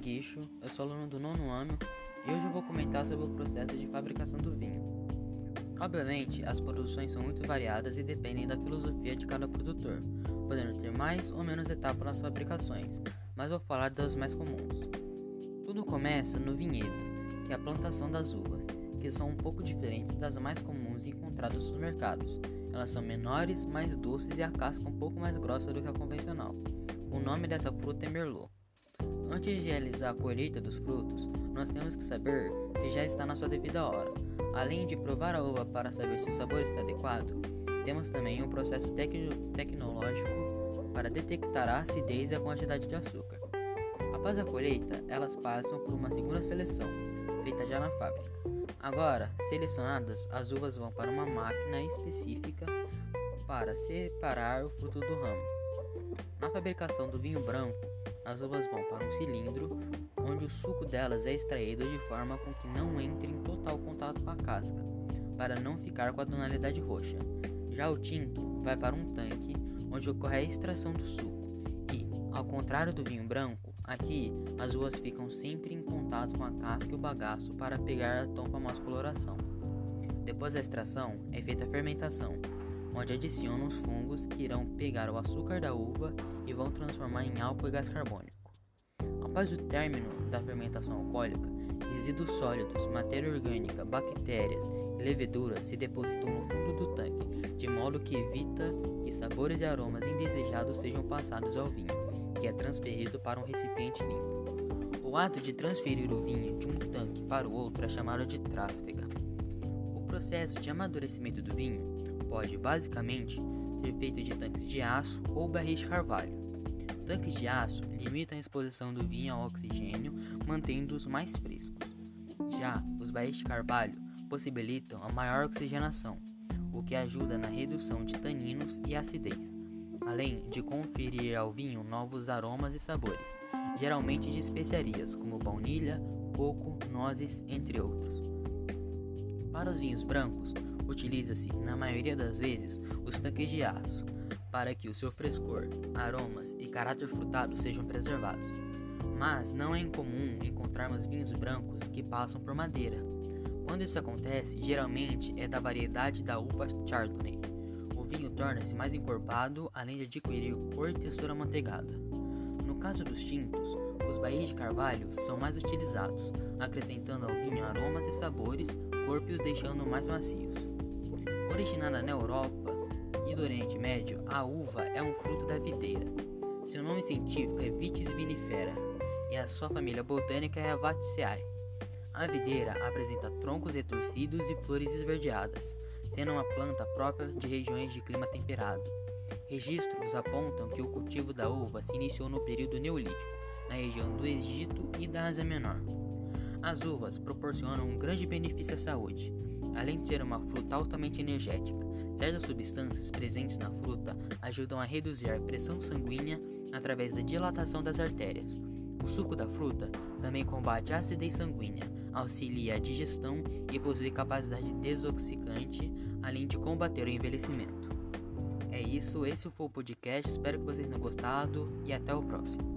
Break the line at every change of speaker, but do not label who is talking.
Guicho, eu sou aluno do nono ano e hoje eu vou comentar sobre o processo de fabricação do vinho. Obviamente, as produções são muito variadas e dependem da filosofia de cada produtor, podendo ter mais ou menos etapas nas fabricações, mas vou falar das mais comuns. Tudo começa no vinhedo, que é a plantação das uvas, que são um pouco diferentes das mais comuns encontradas nos mercados. Elas são menores, mais doces e a casca um pouco mais grossa do que a convencional. O nome dessa fruta é merlot. Antes de realizar a colheita dos frutos, nós temos que saber se já está na sua devida hora. Além de provar a uva para saber se o sabor está adequado, temos também um processo tecnológico para detectar a acidez e a quantidade de açúcar. Após a colheita, elas passam por uma segunda seleção, feita já na fábrica. Agora, selecionadas, as uvas vão para uma máquina específica para separar o fruto do ramo. Na fabricação do vinho branco, as uvas vão para um cilindro, onde o suco delas é extraído de forma com que não entre em total contato com a casca, para não ficar com a tonalidade roxa. Já o tinto vai para um tanque, onde ocorre a extração do suco. E, ao contrário do vinho branco, aqui as uvas ficam sempre em contato com a casca e o bagaço para pegar a tão famosa coloração. Depois da extração, é feita a fermentação, onde adicionam os fungos que irão pegar o açúcar da uva e vão transformar em álcool e gás carbônico. Após o término da fermentação alcoólica, resíduos sólidos, matéria orgânica, bactérias e leveduras se depositam no fundo do tanque, de modo que evita que sabores e aromas indesejados sejam passados ao vinho, que é transferido para um recipiente limpo. O ato de transferir o vinho de um tanque para o outro é chamado de trásfega. O processo de amadurecimento do vinho pode basicamente ser feito de tanques de aço ou barris de carvalho. Tanques de aço limitam a exposição do vinho ao oxigênio, mantendo-os mais frescos. Já os barris de carvalho possibilitam a maior oxigenação, o que ajuda na redução de taninos e acidez, além de conferir ao vinho novos aromas e sabores, geralmente de especiarias como baunilha, coco, nozes, entre outros. Para os vinhos brancos, utiliza-se, na maioria das vezes, os tanques de aço, para que o seu frescor, aromas e caráter frutado sejam preservados. Mas não é incomum encontrarmos vinhos brancos que passam por madeira. Quando isso acontece, geralmente é da variedade da uva Chardonnay. O vinho torna-se mais encorpado, além de adquirir cor e textura manteigada. No caso dos tintos, os barris de carvalho são mais utilizados, acrescentando ao vinho aromas e sabores, corpo e os deixando mais macios. Originada na Europa e do Oriente Médio, a uva é um fruto da videira. Seu nome científico é Vitis vinifera e a sua família botânica é a Vaticeae. A videira apresenta troncos retorcidos e flores esverdeadas, sendo uma planta própria de regiões de clima temperado. Registros apontam que o cultivo da uva se iniciou no período neolítico, na região do Egito e da Ásia Menor. As uvas proporcionam um grande benefício à saúde, Além de ser uma fruta altamente energética, certas substâncias presentes na fruta ajudam a reduzir a pressão sanguínea através da dilatação das artérias. O suco da fruta também combate a acidez sanguínea, auxilia a digestão e possui capacidade desoxicante, além de combater o envelhecimento. É isso, esse foi o podcast, espero que vocês tenham gostado e até o próximo.